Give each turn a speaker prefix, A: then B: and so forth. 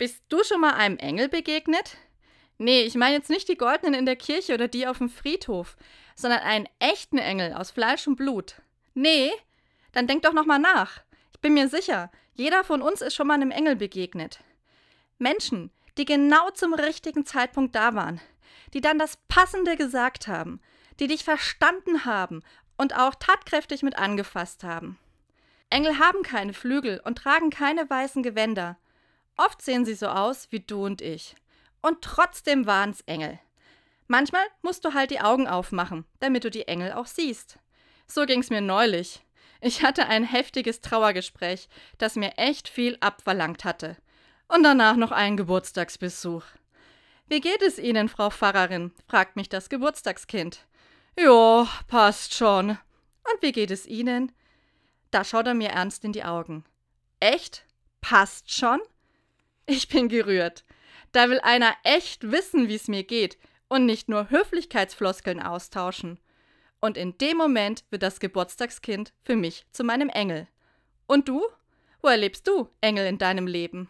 A: Bist du schon mal einem Engel begegnet? Nee, ich meine jetzt nicht die goldenen in der Kirche oder die auf dem Friedhof, sondern einen echten Engel aus Fleisch und Blut. Nee? Dann denk doch noch mal nach. Ich bin mir sicher, jeder von uns ist schon mal einem Engel begegnet. Menschen, die genau zum richtigen Zeitpunkt da waren, die dann das Passende gesagt haben, die dich verstanden haben und auch tatkräftig mit angefasst haben. Engel haben keine Flügel und tragen keine weißen Gewänder. Oft sehen sie so aus wie du und ich. Und trotzdem waren's Engel. Manchmal musst du halt die Augen aufmachen, damit du die Engel auch siehst. So ging's mir neulich. Ich hatte ein heftiges Trauergespräch, das mir echt viel abverlangt hatte. Und danach noch einen Geburtstagsbesuch. Wie geht es Ihnen, Frau Pfarrerin? fragt mich das Geburtstagskind. Jo, passt schon. Und wie geht es Ihnen? Da schaut er mir ernst in die Augen. Echt? Passt schon? Ich bin gerührt. Da will einer echt wissen, wie es mir geht und nicht nur Höflichkeitsfloskeln austauschen. Und in dem Moment wird das Geburtstagskind für mich zu meinem Engel. Und du? Wo erlebst du Engel in deinem Leben?